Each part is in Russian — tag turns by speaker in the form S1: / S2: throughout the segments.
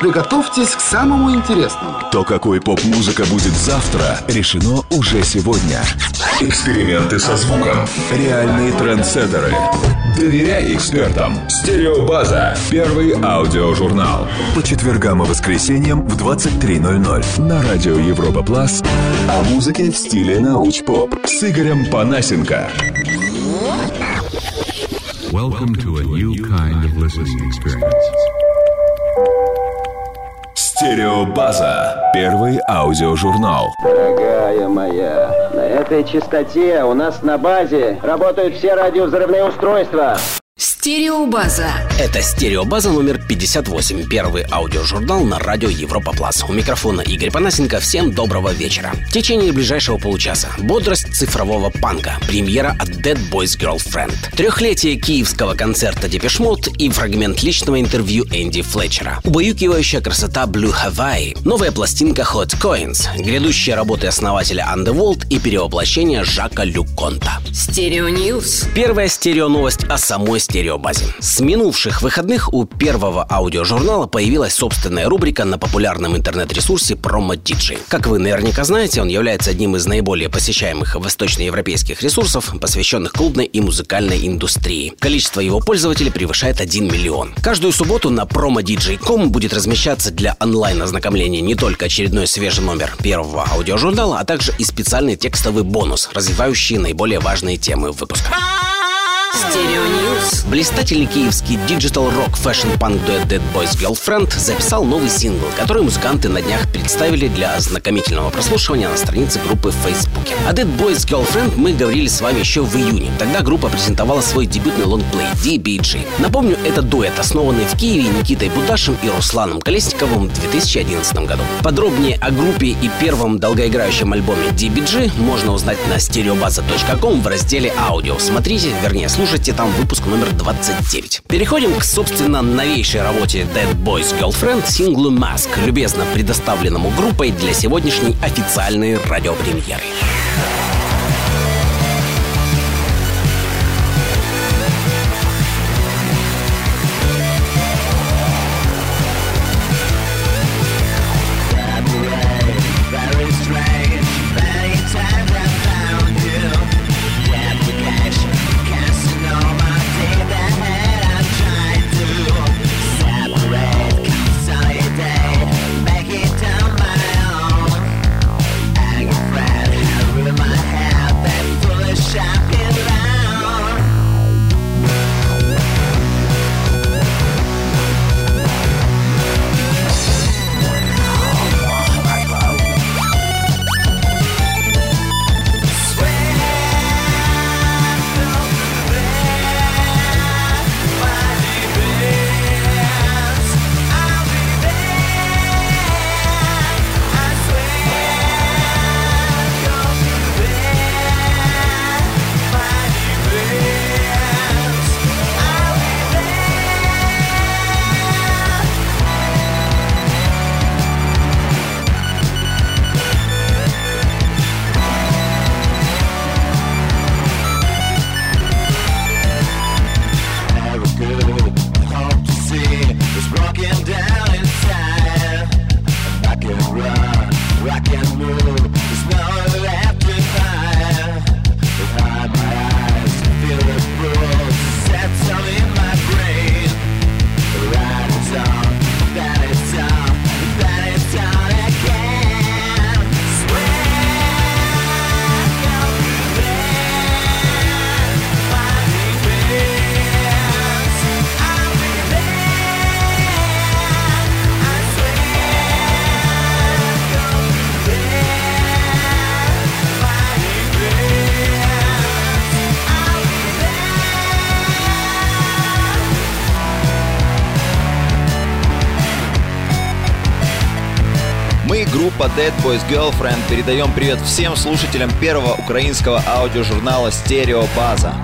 S1: Приготовьтесь к самому интересному.
S2: То, какой поп-музыка будет завтра, решено уже сегодня. Эксперименты со звуком. Реальные трендсеттеры. Доверяй экспертам. Стереобаза. Первый аудиожурнал. По четвергам и воскресеньям в 23.00 на радио Европа Плас о музыке в стиле науч-поп с Игорем Панасенко.
S3: Welcome to a new kind of listening experience.
S2: Стереобаза. Первый аудиожурнал.
S4: Дорогая моя, на этой частоте у нас на базе работают все радиовзрывные устройства.
S5: Стереобаза.
S6: Это «Стереобаза» номер 58, первый аудиожурнал на радио Европа Плас. У микрофона Игорь Панасенко. Всем доброго вечера. В течение ближайшего получаса бодрость цифрового панка, премьера от Dead Boys Girlfriend, трехлетие киевского концерта Депешмот и фрагмент личного интервью Энди Флетчера, убаюкивающая красота Blue Hawaii, новая пластинка Hot Coins, грядущие работы основателя Underworld и перевоплощение Жака Люконта.
S5: Стерео News.
S6: Первая стерео-новость о самой стереобазе. С минувших выходных у первого аудиожурнала появилась собственная рубрика на популярном интернет-ресурсе Promo DJ. Как вы наверняка знаете, он является одним из наиболее посещаемых восточноевропейских ресурсов, посвященных клубной и музыкальной индустрии. Количество его пользователей превышает 1 миллион. Каждую субботу на promodj.com будет размещаться для онлайн-ознакомления не только очередной свежий номер первого аудиожурнала, а также и специальный текстовый бонус, развивающий наиболее важные темы выпуска.
S5: Стерео News.
S6: Блистательный киевский digital-рок fashion-панк дуэт Dead Boys Girlfriend записал новый сингл, который музыканты на днях представили для ознакомительного прослушивания на странице группы в Фейсбуке. О Dead Boys Girlfriend мы говорили с вами еще в июне. Тогда группа презентовала свой дебютный лонгплей DBG. Напомню, это дуэт, основанный в Киеве Никитой Будашем и Русланом Колесниковым в 2011 году. Подробнее о группе и первом долгоиграющем альбоме DBG можно узнать на stereobaza.com в разделе «Аудио». Смотрите, вернее, слушайте там выпуск номер 29. Переходим к, собственно, новейшей работе Dead Boys Girlfriend синглу Mask, любезно предоставленному группой для сегодняшней официальной радиопремьеры.
S7: Dead Boys Girlfriend, передаем привет всем слушателям первого украинского аудиожурнала «Стерео База».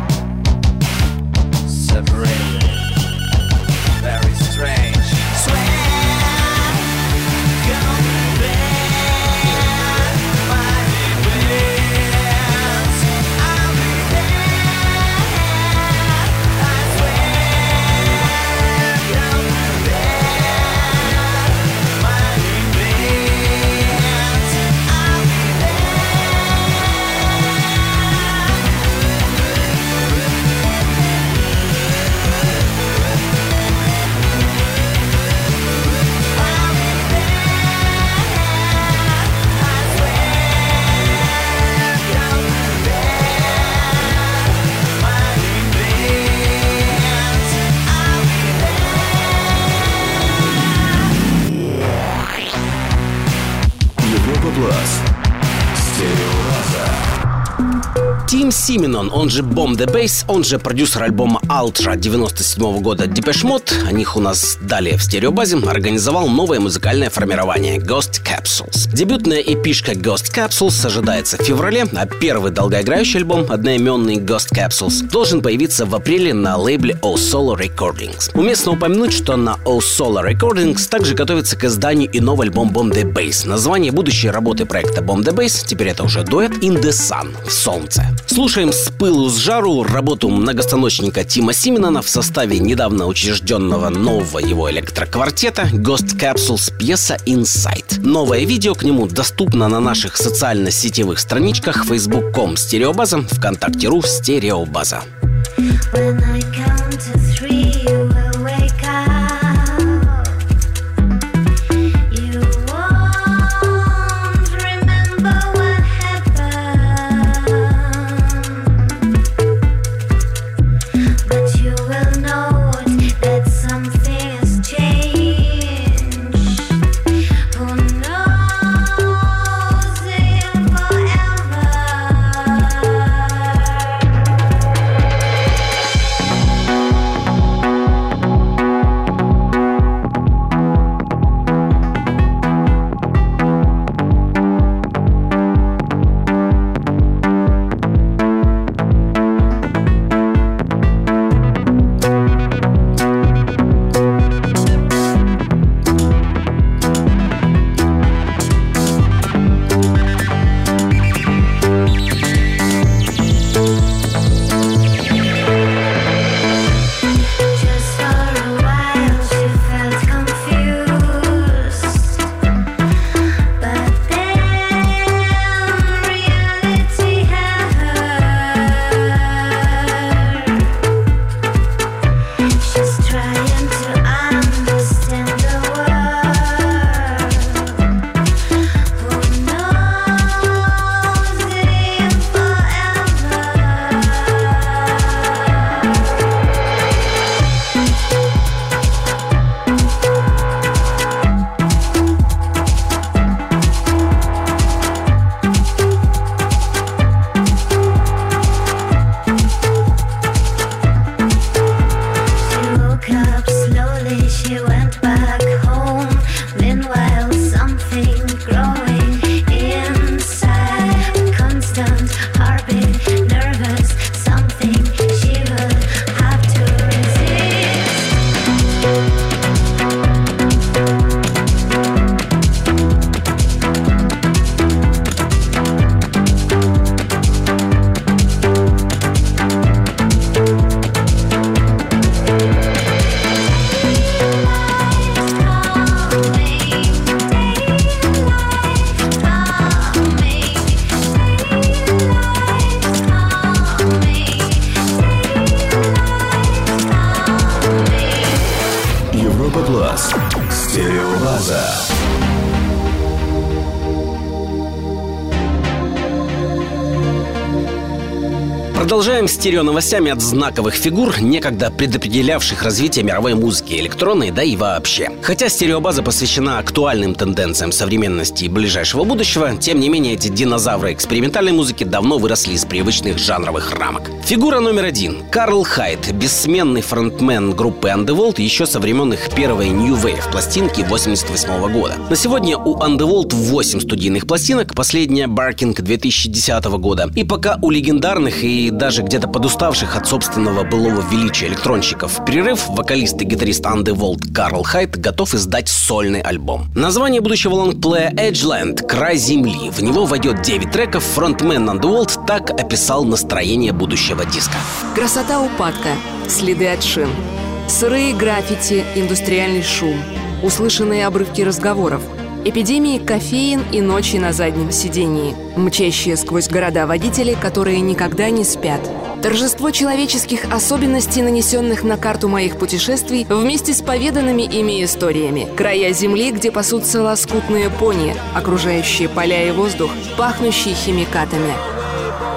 S6: Симинон, он же Bomb the Bass, он же продюсер альбома Ultra 97 года Depeche Mode, о них у нас далее в стереобазе, организовал новое музыкальное формирование Ghost Capsules. Дебютная эпишка Ghost Capsules ожидается в феврале, а первый долгоиграющий альбом, одноименный Ghost Capsules, должен появиться в апреле на лейбле O Solo Recordings. Уместно упомянуть, что на O Solo Recordings также готовится к изданию и новый альбом Bomb the Bass. Название будущей работы проекта Bomb the Bass, теперь это уже дуэт In the Sun, в солнце. Слушаем с пылу с жару работу многостаночника Тима Симинона в составе недавно учрежденного нового его электроквартета Ghost Capsules пьеса Inside. Новое видео к нему доступно на наших социально-сетевых страничках facebook.com стереобаза, вконтакте.ру стереобаза.
S8: When I count to
S6: Продолжаем стерео новостями от знаковых фигур, некогда предопределявших развитие мировой музыки, электронной, да и вообще. Хотя стереобаза посвящена актуальным тенденциям современности и ближайшего будущего, тем не менее эти динозавры экспериментальной музыки давно выросли из привычных жанровых рамок. Фигура номер один. Карл Хайт, бессменный фронтмен группы Underworld еще со времен их первой New Wave пластинки 88 года. На сегодня у Underworld 8 студийных пластинок, последняя Barking 2010 года. И пока у легендарных и даже где-то подуставших от собственного былого величия электронщиков в перерыв, вокалист и гитарист Underworld Карл Хайт готов издать сольный альбом. Название будущего лонгплея Edgeland «Край земли». В него войдет 9 треков. Фронтмен Underworld так описал настроение будущего диска.
S9: Красота упадка, следы от шин, сырые граффити, индустриальный шум, услышанные обрывки разговоров, эпидемии кофеин и ночи на заднем сидении, мчащие сквозь города водители, которые никогда не спят. Торжество человеческих особенностей, нанесенных на карту моих путешествий, вместе с поведанными ими историями. Края земли, где пасутся лоскутные пони, окружающие поля и воздух, пахнущие химикатами.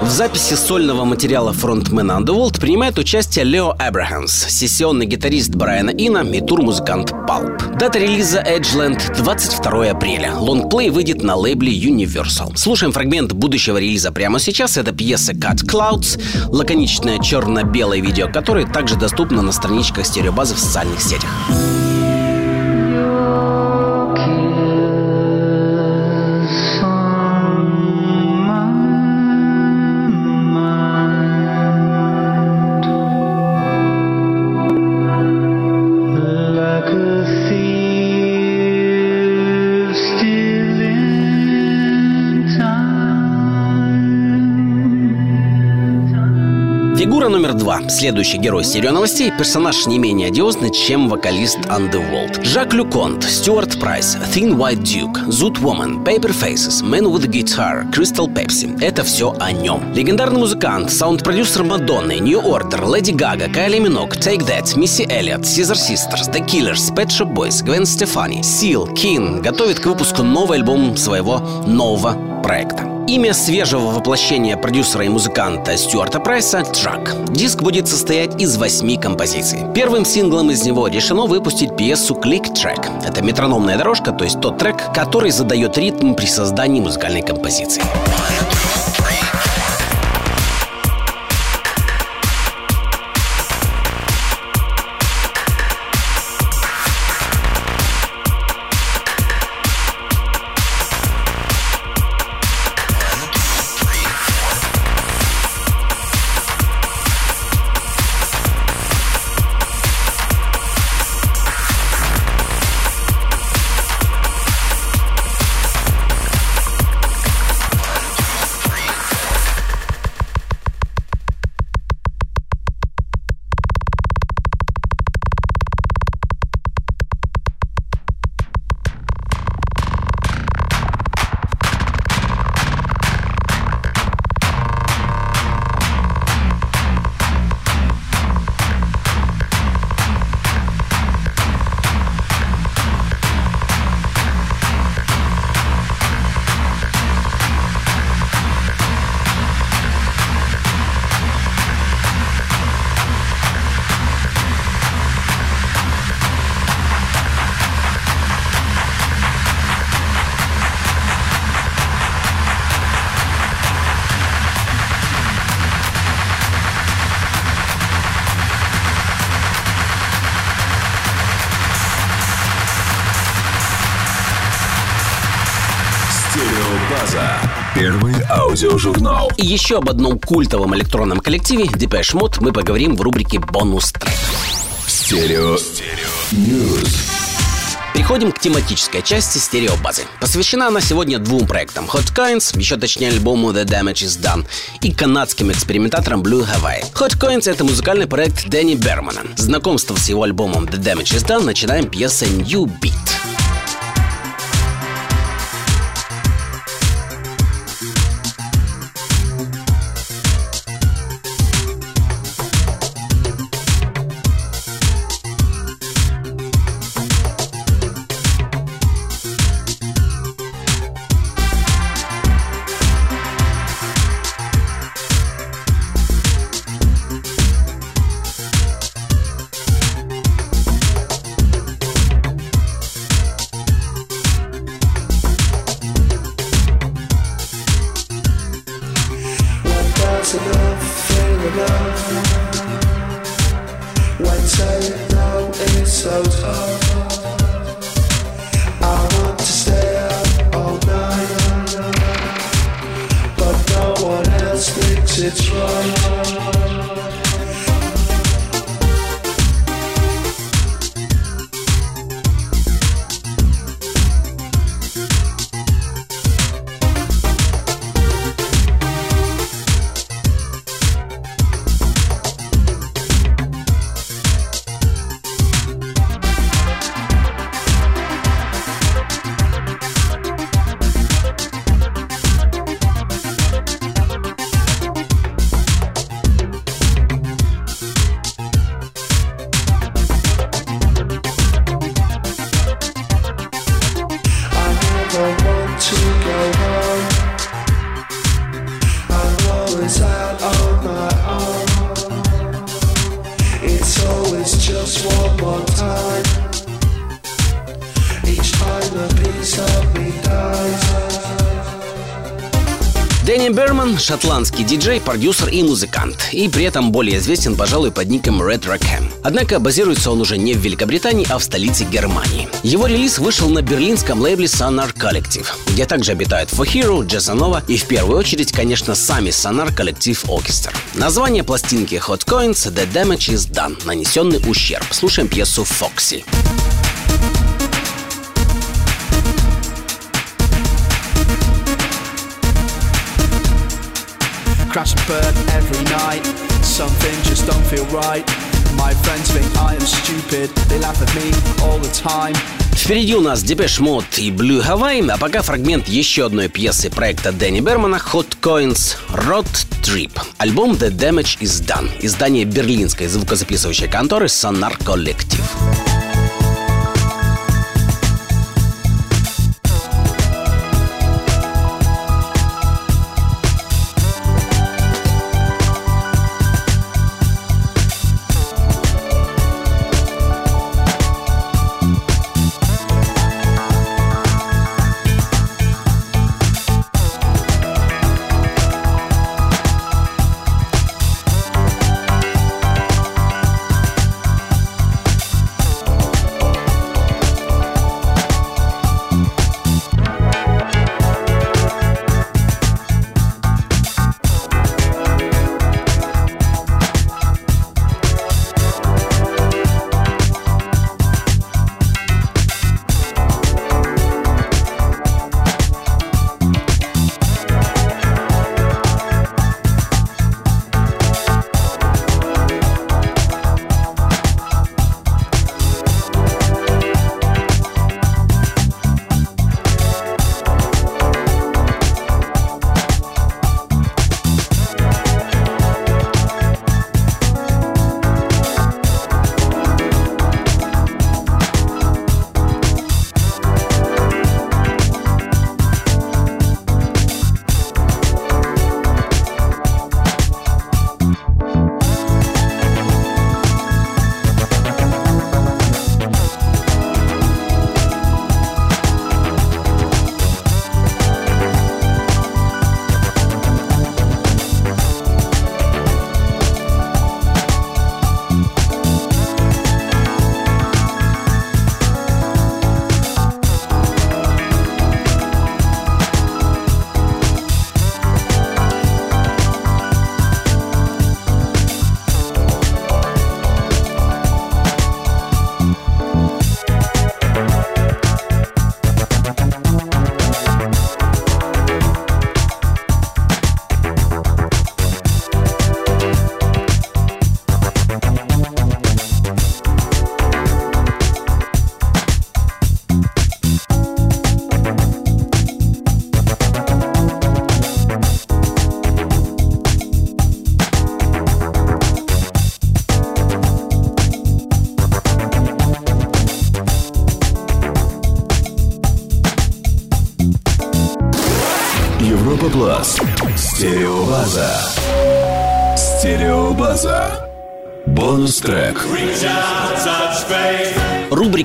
S6: В записи сольного материала фронтмена Underworld принимает участие Лео Абрахамс, сессионный гитарист Брайана Ина и тур-музыкант Pulp. Дата релиза Edgeland 22 апреля. Лонгплей выйдет на лейбле Universal. Слушаем фрагмент будущего релиза прямо сейчас. Это пьеса Cut Clouds, лаконичное черно-белое видео, которое также доступно на страничках стереобазы в социальных сетях. Фигура номер два. Следующий герой серии новостей – персонаж не менее одиозный, чем вокалист Underworld. Jacques Lu Cont, Стюарт Прайс, Thin White Duke, Zoot Woman, Paper Faces, Man with Guitar, Crystal Pepsi – это все о нем. Легендарный музыкант, саунд-продюсер Мадонны, New Order, Леди Гага, Кайли Миноуг, Take That, Мисси Эллиот, Scissor Sisters, The Killers, Pet Shop Boys, Гвен Стефани, Seal, Keane готовит к выпуску новый альбом своего нового проекта. Имя свежего воплощения продюсера и музыканта Стюарта Прайса – Трак. Диск будет состоять из восьми композиций. Первым синглом из него решено выпустить пьесу Click Track. Это метрономная дорожка, то есть тот трек, который задает ритм при создании музыкальной композиции.
S2: Стереобаза. Первый аудиожурнал.
S6: И еще об одном культовом электронном коллективе Depeche Mode мы поговорим в рубрике «Бонус трек».
S2: Стерео. News.
S6: Переходим к тематической части стереобазы. Посвящена она сегодня двум проектам. Hot Coins, еще точнее альбому The Damage is Done, и канадским экспериментаторам Blue Hawaii. Hot Coins — это музыкальный проект Дэнни Бермана. Знакомство с его альбомом The Damage is Done начинаем пьесой New Beat. it's right. Дэнни Берман – шотландский диджей, продюсер и музыкант, и при этом более известен, пожалуй, под ником Red Rackham. Однако базируется он уже не в Великобритании, а в столице Германии. Его релиз вышел на берлинском лейбле Sonar Collective, где также обитают For Hero, Джазанова и в первую очередь, конечно, сами Sonar Collective Orchestra. Название пластинки Hot Coins The Damage is Done, нанесенный ущерб. Слушаем пьесу Фокси.
S10: Crash and burn every night. Something just don't feel right. My friends think I am stupid. They laugh at me all the time.
S6: Впереди у нас Depeche Mode и Blue Hawaii, а пока фрагмент еще одной пьесы проекта Дэнни Бермана Hot Coins Road Trip. Альбом The Damage is Done. Издание берлинской звукозаписывающей конторы Sonar
S2: Kollektiv.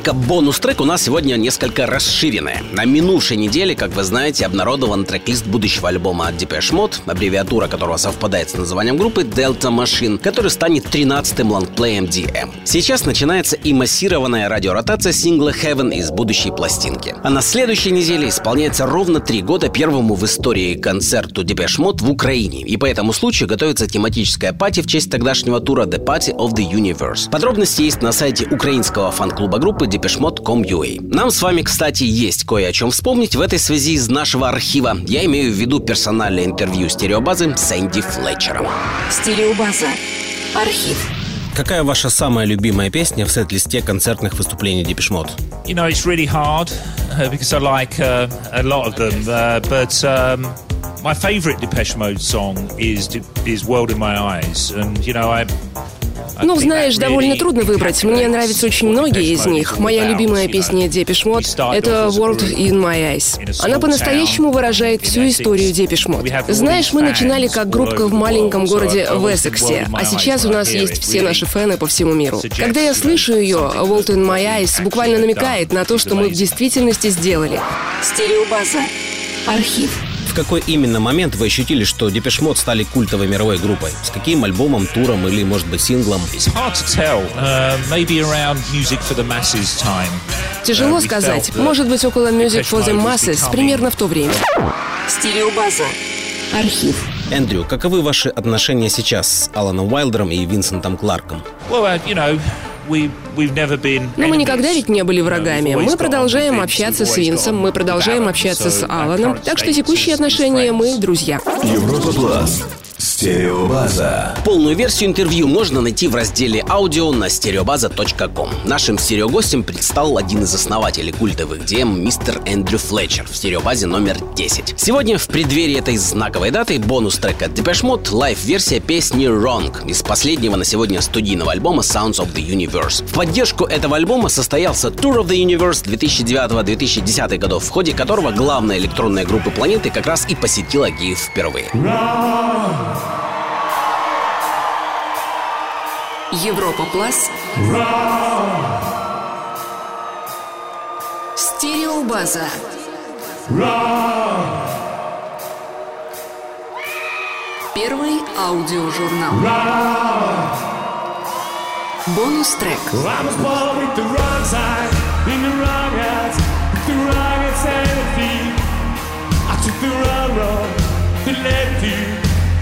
S6: Рубрика «Бонус-трек» у нас сегодня несколько расширенная. На минувшей неделе, как вы знаете, обнародован трек-лист будущего альбома от Depeche Mode, аббревиатура которого совпадает с названием группы Delta Machine, который станет 13-м лонгплеем DM. Сейчас начинается и массированная радиоротация сингла Heaven из будущей пластинки. А на следующей неделе исполняется ровно три года первому в истории концерту Depeche Mode в Украине. И по этому случаю готовится тематическая пати в честь тогдашнего тура The Party of the Universe. Подробности есть на сайте украинского фан-клуба группы depeshmode.com.ua. Нам с вами, кстати, есть кое о чем вспомнить в этой связи из нашего архива. Я имею в виду персональное интервью стереобазы с Энди Флетчером.
S5: Стереобаза. Архив.
S6: Какая ваша самая любимая песня в сет-листе концертных выступлений Mode?
S11: You know, it's really hard uh, because I like uh, a lot of them, uh, but um, my favourite Depeche Mode song is is World in My Eyes, and you know I.
S9: Ну, знаешь, довольно трудно выбрать. Мне нравятся очень многие из них. Моя любимая песня Depeche Mode — это «World in My Eyes». Она по-настоящему выражает всю историю Depeche Mode. Знаешь, мы начинали как группка в маленьком городе в Эссексе, а сейчас у нас есть все наши фэны по всему миру. Когда я слышу ее, «World in My Eyes» буквально намекает на то, что мы в действительности сделали.
S5: Стереобаза. Архив.
S6: В какой именно момент вы ощутили, что Depeche Mode стали культовой мировой группой? С каким альбомом, туром или, может быть, синглом?
S11: Uh.
S9: Тяжело
S11: Uh,
S9: сказать. Может быть, около Music for the
S11: Depeche Mode
S9: Masses,
S11: becoming-
S9: примерно в то время.
S5: Стереобаза. Архив.
S6: Эндрю, каковы ваши отношения сейчас с Аланом Уайлдером и Винсентом Кларком?
S11: Well, uh, you know, we we've never been.
S9: Но мы
S11: enemies.
S9: никогда ведь не были
S11: know,
S9: врагами. Мы продолжаем
S11: with Vince,
S9: общаться с Винсом, мы
S11: with
S9: продолжаем
S11: Alan,
S9: общаться с Аланом.
S11: current
S9: Так что текущие отношения мы друзья.
S2: Европа Плюс. Стереобаза.
S6: Полную версию интервью можно найти в разделе аудио на stereobaza.com. Нашим стереогостем предстал один из основателей культовых DM, мистер Эндрю Флетчер в стереобазе номер 10. Сегодня в преддверии этой знаковой даты бонус трек от Depeche Mode live-версия песни Wrong из последнего на сегодня студийного альбома Sounds of the Universe. В поддержку этого альбома состоялся Tour of the Universe 2009-2010 годов, в ходе которого главная электронная группа планеты как раз и посетила Киев впервые.
S5: Европа Плас. Стереобаза. Первый аудиожурнал. Бонус трек.
S12: I took the wrong road that led to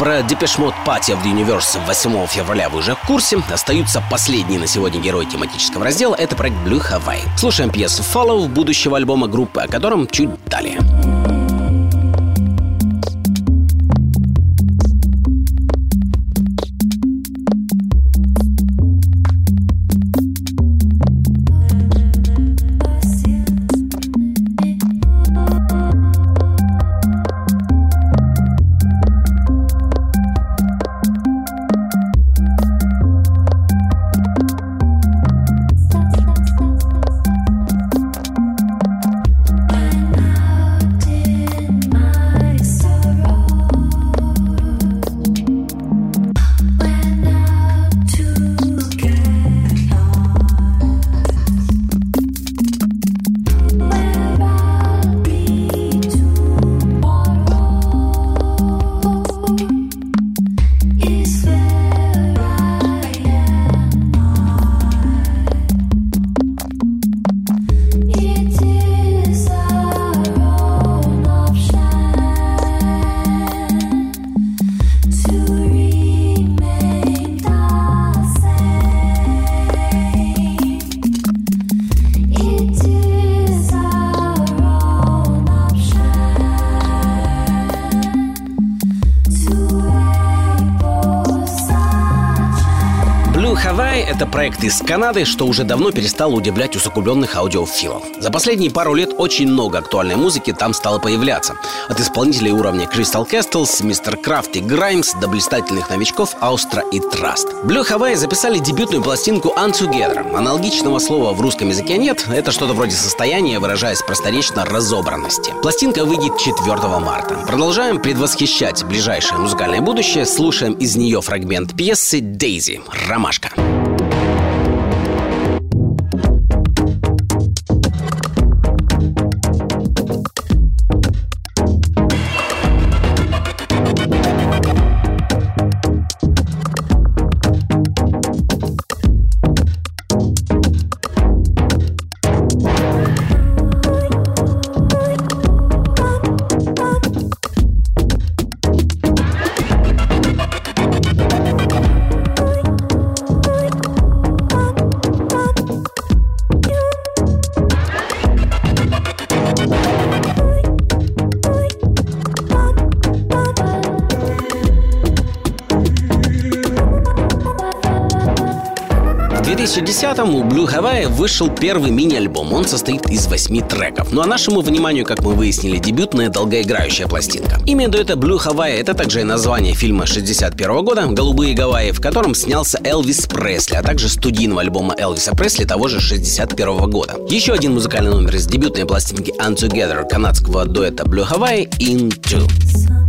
S6: про Party of the Universe 8 февраля вы уже в курсе. Остаются последние на сегодня герои тематического раздела. Это проект Blue Hawaii. Слушаем пьесу Follow будущего альбома группы, о котором чуть Hawaii — это проект из Канады, что уже давно перестал удивлять усугубленных аудиофилов. За последние пару лет очень много актуальной музыки там стало появляться. От исполнителей уровня Crystal Castles, Mr. Крафт и Граймс до блистательных новичков Аустра и Траст. Blue Hawaii записали дебютную пластинку Untogether. Аналогичного слова в русском языке нет, это что-то вроде состояния, выражаясь просторечно разобранности. Пластинка выйдет 4 марта. Продолжаем предвосхищать ближайшее музыкальное будущее, слушаем из нее фрагмент пьесы «Дейзи» «Ромашка». 2010-м у Blue Hawaii вышел первый мини-альбом. Он состоит из восьми треков. Ну а нашему вниманию, как мы выяснили, дебютная долгоиграющая пластинка. Имя дуэта Blue Hawaii — это также и название фильма 61 года «Голубые Гавайи», в котором снялся Элвис Пресли, а также студийного альбома Элвиса Пресли того же 61 года. Еще один музыкальный номер из дебютной пластинки Untogether канадского дуэта Blue Hawaii «Into».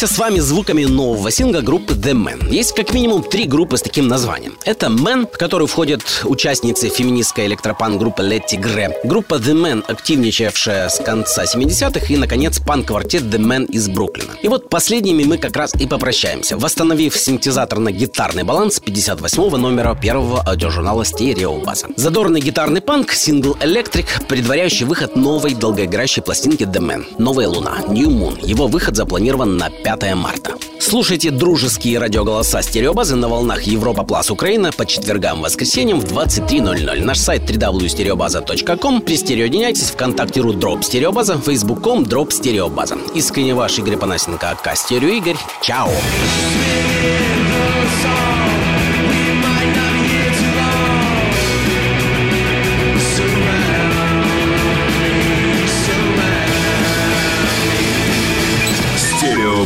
S6: Прощаемся с вами звуками нового сингла группы The Man. Есть как минимум три группы с таким названием. Это Man, в которую входят участницы феминистской электропан группы Letty Gre, группа The Man, активничавшая с конца 70-х, и, наконец, пан-квартет The Man из Бруклина. И вот последними мы как раз и попрощаемся, восстановив синтезаторно-гитарный баланс 58-го номера первого аудиожурнала «Стереобаза». Задорный гитарный панк, сингл «Electric», предваряющий выход новой долгоиграющей пластинки The Man «Новая луна» New Moon. Его выход запланирован на 5 марта. Слушайте дружеские радиоголоса стереобазы на волнах Европа Плюс Украина по четвергам и воскресеньям в 23.00. Наш сайт www.stereobaza.com. Пристереодиняйтесь ВКонтакте ру дробь Стереобаза, Facebook.com дробь Стереобаза. Искренне ваш Игорь Панасенко, aka Стерео Игорь. Чао!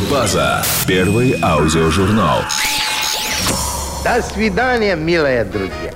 S2: Стереобаза. Первый аудиожурнал.
S13: До свидания, милые друзья.